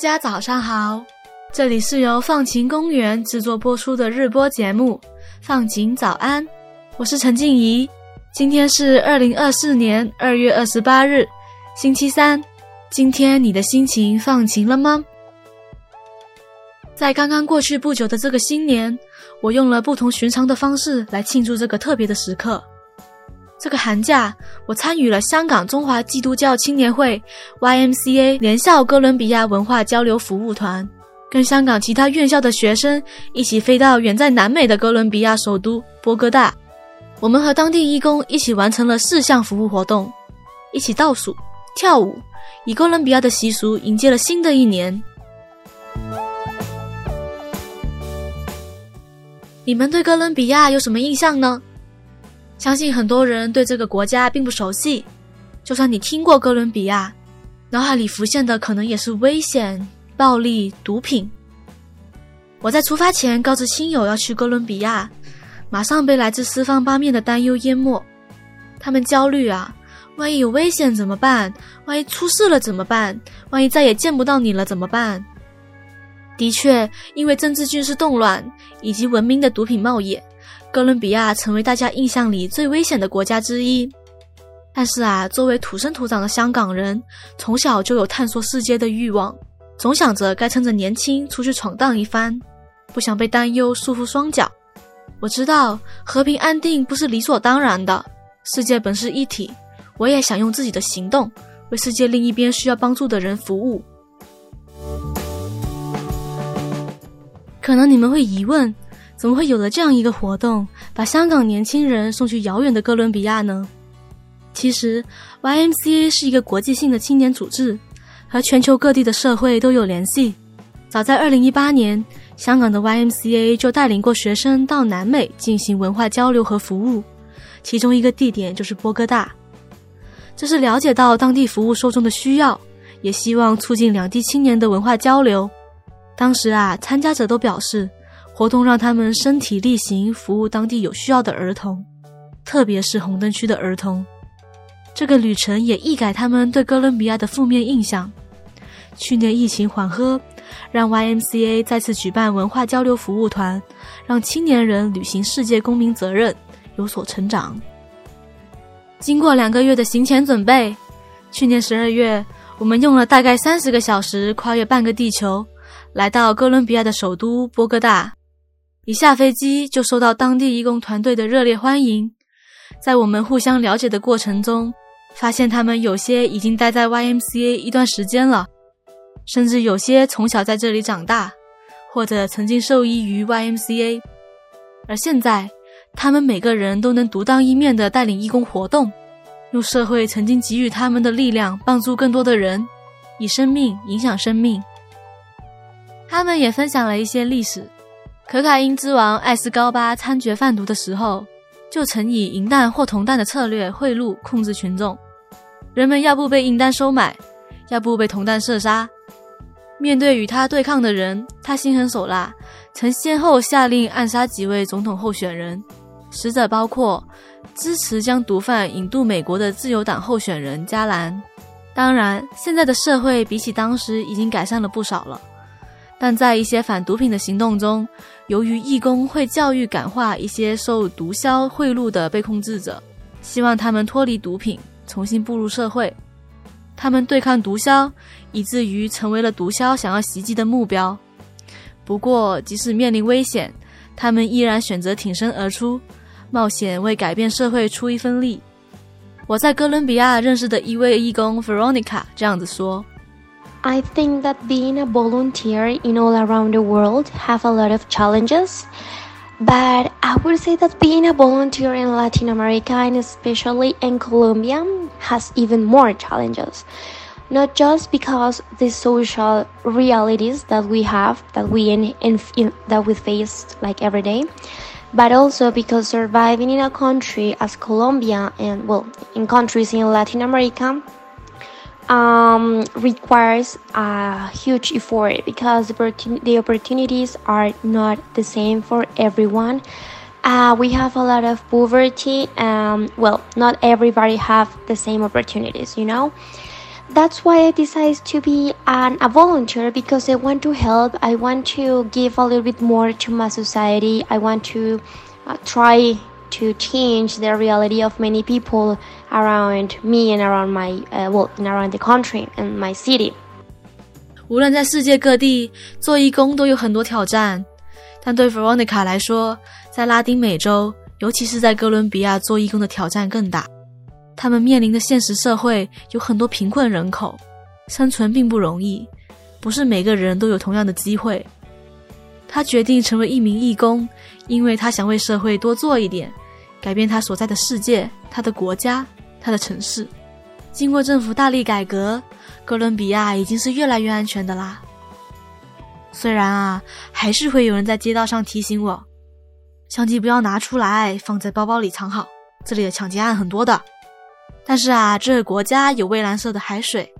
大家早上好，这里是由放晴公园制作播出的日播节目《放晴早安》，我是陈静怡。今天是二零二四年二月二十八日，星期三。今天你的心情放晴了吗？在刚刚过去不久的这个新年，我用了不同寻常的方式来庆祝这个特别的时刻。这个寒假，我参与了香港中华基督教青年会 （YMCA） 联校哥伦比亚文化交流服务团，跟香港其他院校的学生一起飞到远在南美的哥伦比亚首都波哥大。我们和当地义工一起完成了四项服务活动，一起倒数、跳舞，以哥伦比亚的习俗迎接了新的一年。你们对哥伦比亚有什么印象呢？相信很多人对这个国家并不熟悉，就算你听过哥伦比亚，脑海里浮现的可能也是危险、暴力、毒品。我在出发前告知亲友要去哥伦比亚，马上被来自四方八面的担忧淹没。他们焦虑啊，万一有危险怎么办？万一出事了怎么办？万一再也见不到你了怎么办？的确，因为政治军事动乱以及文明的毒品贸易。哥伦比亚成为大家印象里最危险的国家之一，但是啊，作为土生土长的香港人，从小就有探索世界的欲望，总想着该趁着年轻出去闯荡一番，不想被担忧束缚双脚。我知道和平安定不是理所当然的，世界本是一体，我也想用自己的行动为世界另一边需要帮助的人服务。可能你们会疑问。怎么会有了这样一个活动，把香港年轻人送去遥远的哥伦比亚呢？其实，YMCA 是一个国际性的青年组织，和全球各地的社会都有联系。早在2018年，香港的 YMCA 就带领过学生到南美进行文化交流和服务，其中一个地点就是波哥大。这是了解到当地服务受众的需要，也希望促进两地青年的文化交流。当时啊，参加者都表示。活动让他们身体力行，服务当地有需要的儿童，特别是红灯区的儿童。这个旅程也一改他们对哥伦比亚的负面印象。去年疫情缓和，让 YMCA 再次举办文化交流服务团，让青年人履行世界公民责任，有所成长。经过两个月的行前准备，去年十二月，我们用了大概三十个小时，跨越半个地球，来到哥伦比亚的首都波哥大。一下飞机就受到当地义工团队的热烈欢迎，在我们互相了解的过程中，发现他们有些已经待在 YMCA 一段时间了，甚至有些从小在这里长大，或者曾经受益于 YMCA，而现在他们每个人都能独当一面地带领义工活动，用社会曾经给予他们的力量帮助更多的人，以生命影响生命。他们也分享了一些历史。可卡因之王艾斯高巴参决贩毒的时候，就曾以银弹或铜弹的策略贿赂控制群众。人们要不被银弹收买，要不被铜弹射杀。面对与他对抗的人，他心狠手辣，曾先后下令暗杀几位总统候选人，死者包括支持将毒贩引渡美国的自由党候选人加兰。当然，现在的社会比起当时已经改善了不少了。但在一些反毒品的行动中，由于义工会教育感化一些受毒枭贿赂的被控制者，希望他们脱离毒品，重新步入社会。他们对抗毒枭，以至于成为了毒枭想要袭击的目标。不过，即使面临危险，他们依然选择挺身而出，冒险为改变社会出一份力。我在哥伦比亚认识的一位义工 Veronica 这样子说。I think that being a volunteer in all around the world have a lot of challenges. But I would say that being a volunteer in Latin America and especially in Colombia has even more challenges. Not just because the social realities that we have, that we in, in, in that we face like every day, but also because surviving in a country as Colombia and well, in countries in Latin America um, requires a huge effort because the opportunities are not the same for everyone. Uh, we have a lot of poverty. Um, well, not everybody have the same opportunities, you know. that's why I decided to be an, a volunteer because I want to help. I want to give a little bit more to my society. I want to uh, try to change the reality of many people around me and around my uh, well and around the country and my city. 无论在世界各地做义工都有很多挑战，但对 Veronica 来说，在拉丁美洲，尤其是在哥伦比亚做义工的挑战更大。他们面临的现实社会有很多贫困人口，生存并不容易，不是每个人都有同样的机会。他决定成为一名义工，因为他想为社会多做一点，改变他所在的世界、他的国家、他的城市。经过政府大力改革，哥伦比亚已经是越来越安全的啦。虽然啊，还是会有人在街道上提醒我，相机不要拿出来，放在包包里藏好，这里的抢劫案很多的。但是啊，这个国家有蔚蓝色的海水、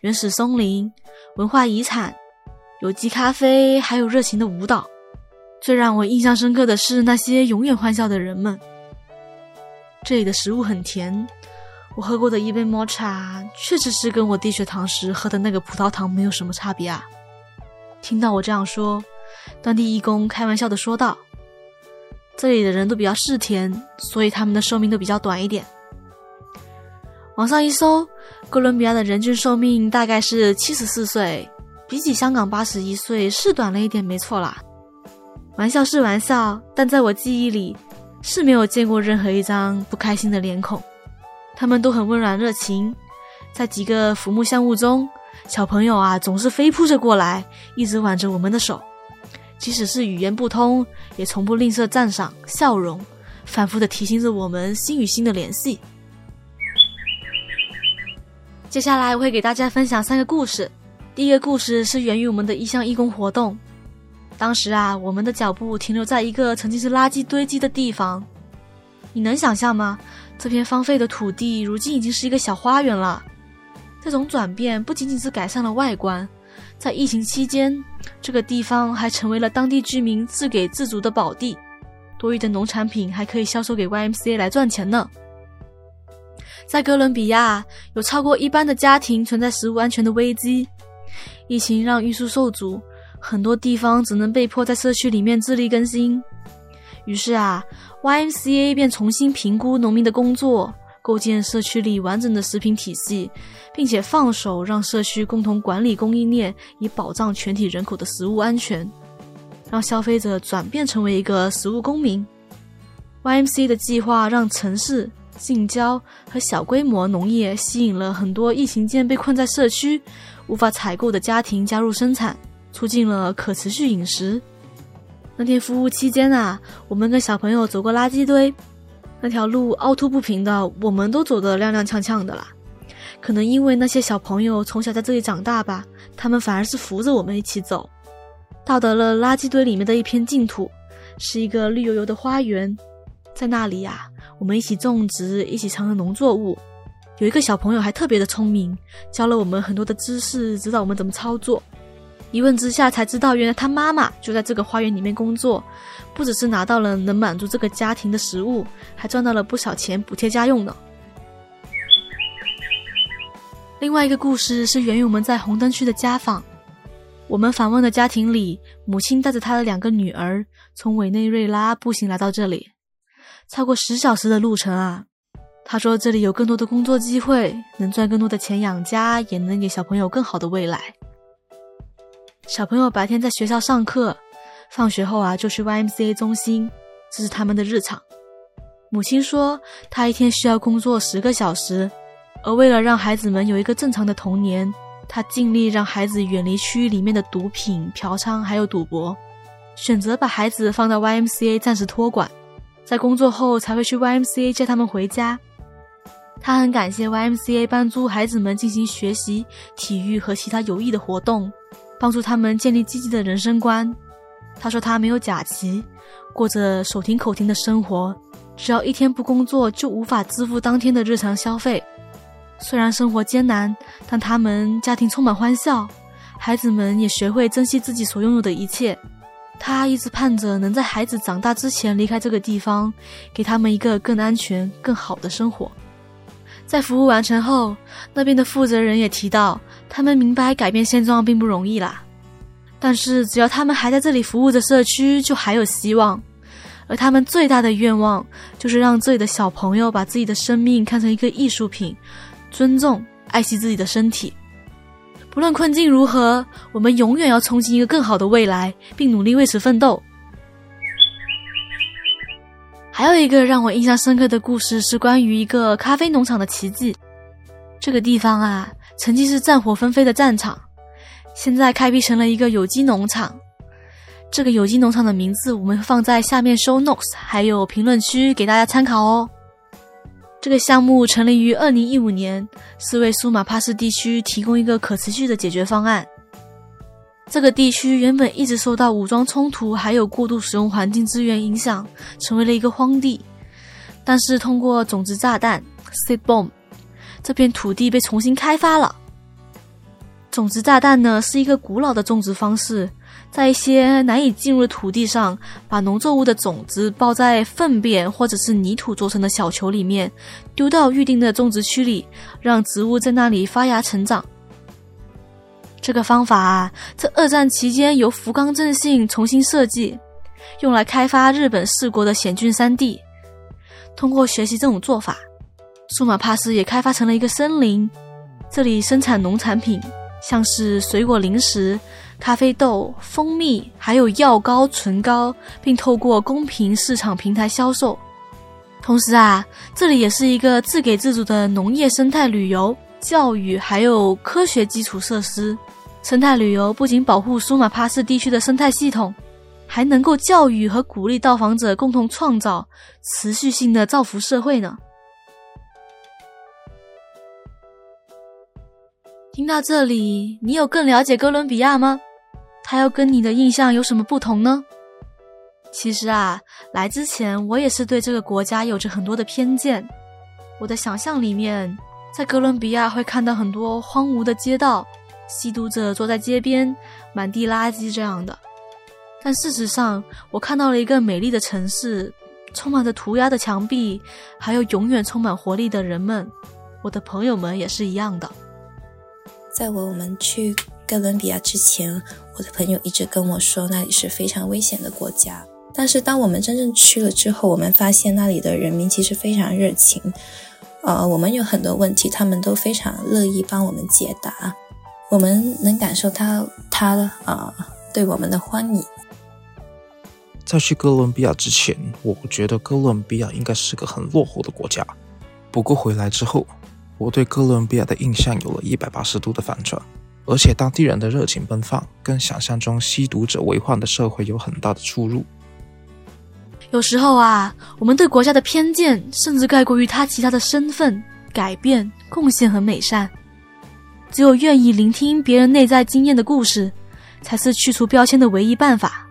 原始松林、文化遗产、有机咖啡，还有热情的舞蹈。最让我印象深刻的是那些永远欢笑的人们。这里的食物很甜，我喝过的一杯抹茶确实是跟我低血糖时喝的那个葡萄糖没有什么差别啊。听到我这样说，当地义工开玩笑的说道：“这里的人都比较嗜甜，所以他们的寿命都比较短一点。”网上一搜，哥伦比亚的人均寿命大概是七十四岁，比起香港八十一岁是短了一点，没错啦。玩笑是玩笑，但在我记忆里是没有见过任何一张不开心的脸孔。他们都很温暖热情，在几个浮木项目中，小朋友啊总是飞扑着过来，一直挽着我们的手，即使是语言不通，也从不吝啬赞赏、笑容，反复的提醒着我们心与心的联系。接下来我会给大家分享三个故事。第一个故事是源于我们的一项义工活动。当时啊，我们的脚步停留在一个曾经是垃圾堆积的地方。你能想象吗？这片荒废的土地如今已经是一个小花园了。这种转变不仅仅是改善了外观，在疫情期间，这个地方还成为了当地居民自给自足的宝地。多余的农产品还可以销售给 YMCA 来赚钱呢。在哥伦比亚，有超过一半的家庭存在食物安全的危机。疫情让运输受阻，很多地方只能被迫在社区里面自力更新。于是啊，YMCA 便重新评估农民的工作，构建社区里完整的食品体系，并且放手让社区共同管理供应链，以保障全体人口的食物安全，让消费者转变成为一个食物公民。YMCA 的计划让城市。近郊和小规模农业吸引了很多疫情间被困在社区、无法采购的家庭加入生产，促进了可持续饮食。那天服务期间啊，我们跟小朋友走过垃圾堆，那条路凹凸不平的，我们都走得踉踉跄跄的啦。可能因为那些小朋友从小在这里长大吧，他们反而是扶着我们一起走，到达了垃圾堆里面的一片净土，是一个绿油油的花园，在那里呀。我们一起种植，一起尝了农作物。有一个小朋友还特别的聪明，教了我们很多的知识，指导我们怎么操作。一问之下才知道，原来他妈妈就在这个花园里面工作，不只是拿到了能满足这个家庭的食物，还赚到了不少钱补贴家用呢。另外一个故事是源于我们在红灯区的家访。我们访问的家庭里，母亲带着她的两个女儿从委内瑞拉步行来到这里。超过十小时的路程啊！他说这里有更多的工作机会，能赚更多的钱养家，也能给小朋友更好的未来。小朋友白天在学校上课，放学后啊就去 YMCA 中心，这是他们的日常。母亲说，她一天需要工作十个小时，而为了让孩子们有一个正常的童年，她尽力让孩子远离区域里面的毒品、嫖娼还有赌博，选择把孩子放到 YMCA 暂时托管。在工作后才会去 YMCA 接他们回家。他很感谢 YMCA 帮助孩子们进行学习、体育和其他有益的活动，帮助他们建立积极的人生观。他说他没有假期，过着手停口停的生活，只要一天不工作就无法支付当天的日常消费。虽然生活艰难，但他们家庭充满欢笑，孩子们也学会珍惜自己所拥有的一切。他一直盼着能在孩子长大之前离开这个地方，给他们一个更安全、更好的生活。在服务完成后，那边的负责人也提到，他们明白改变现状并不容易啦，但是只要他们还在这里服务着社区，就还有希望。而他们最大的愿望就是让这里的小朋友把自己的生命看成一个艺术品，尊重、爱惜自己的身体。不论困境如何，我们永远要憧憬一个更好的未来，并努力为此奋斗。还有一个让我印象深刻的故事是关于一个咖啡农场的奇迹。这个地方啊，曾经是战火纷飞的战场，现在开辟成了一个有机农场。这个有机农场的名字我们放在下面 show notes，还有评论区给大家参考哦。这个项目成立于二零一五年，是为苏马帕斯地区提供一个可持续的解决方案。这个地区原本一直受到武装冲突还有过度使用环境资源影响，成为了一个荒地。但是通过种子炸弹 seed bomb，这片土地被重新开发了。种子炸弹呢是一个古老的种植方式。在一些难以进入的土地上，把农作物的种子包在粪便或者是泥土做成的小球里面，丢到预定的种植区里，让植物在那里发芽成长。这个方法啊，在二战期间由福冈正信重新设计，用来开发日本四国的险峻山地。通过学习这种做法，苏马帕斯也开发成了一个森林，这里生产农产品，像是水果、零食。咖啡豆、蜂蜜，还有药膏、唇膏，并透过公平市场平台销售。同时啊，这里也是一个自给自足的农业生态旅游、教育还有科学基础设施。生态旅游不仅保护苏马帕斯地区的生态系统，还能够教育和鼓励到访者共同创造持续性的造福社会呢。听到这里，你有更了解哥伦比亚吗？它要跟你的印象有什么不同呢？其实啊，来之前我也是对这个国家有着很多的偏见。我的想象里面，在哥伦比亚会看到很多荒芜的街道，吸毒者坐在街边，满地垃圾这样的。但事实上，我看到了一个美丽的城市，充满着涂鸦的墙壁，还有永远充满活力的人们。我的朋友们也是一样的。在我们去。哥伦比亚之前，我的朋友一直跟我说那里是非常危险的国家。但是当我们真正去了之后，我们发现那里的人民其实非常热情。呃，我们有很多问题，他们都非常乐意帮我们解答。我们能感受到他呃对我们的欢迎。在去哥伦比亚之前，我觉得哥伦比亚应该是个很落后的国家。不过回来之后，我对哥伦比亚的印象有了一百八十度的反转。而且当地人的热情奔放，跟想象中吸毒者为患的社会有很大的出入。有时候啊，我们对国家的偏见，甚至盖过于他其他的身份、改变、贡献和美善。只有愿意聆听别人内在经验的故事，才是去除标签的唯一办法。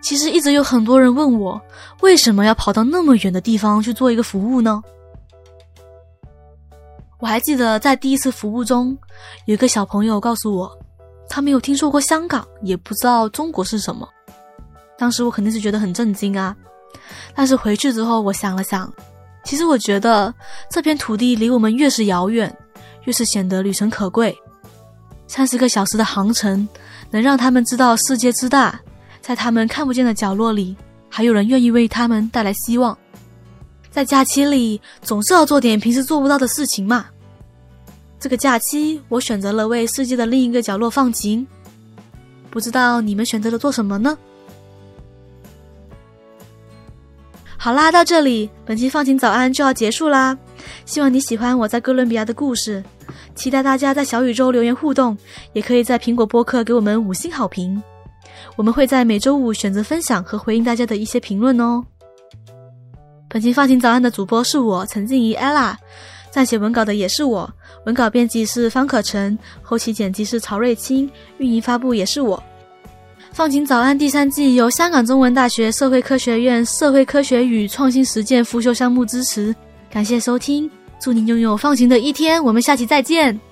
其实一直有很多人问我，为什么要跑到那么远的地方去做一个服务呢？我还记得在第一次服务中，有一个小朋友告诉我，他没有听说过香港，也不知道中国是什么。当时我肯定是觉得很震惊啊。但是回去之后，我想了想，其实我觉得这片土地离我们越是遥远，越是显得旅程可贵。三十个小时的航程，能让他们知道世界之大，在他们看不见的角落里，还有人愿意为他们带来希望。在假期里，总是要做点平时做不到的事情嘛。这个假期，我选择了为世界的另一个角落放晴。不知道你们选择了做什么呢？好啦，到这里，本期放晴早安就要结束啦。希望你喜欢我在哥伦比亚的故事，期待大家在小宇宙留言互动，也可以在苹果播客给我们五星好评。我们会在每周五选择分享和回应大家的一些评论哦。本期放晴早安的主播是我陈静怡 ella，撰写文稿的也是我，文稿编辑是方可成，后期剪辑是曹瑞清，运营发布也是我。放晴早安第三季由香港中文大学社会科学院社会科学与创新实践辅修项目支持，感谢收听，祝您拥有放晴的一天，我们下期再见。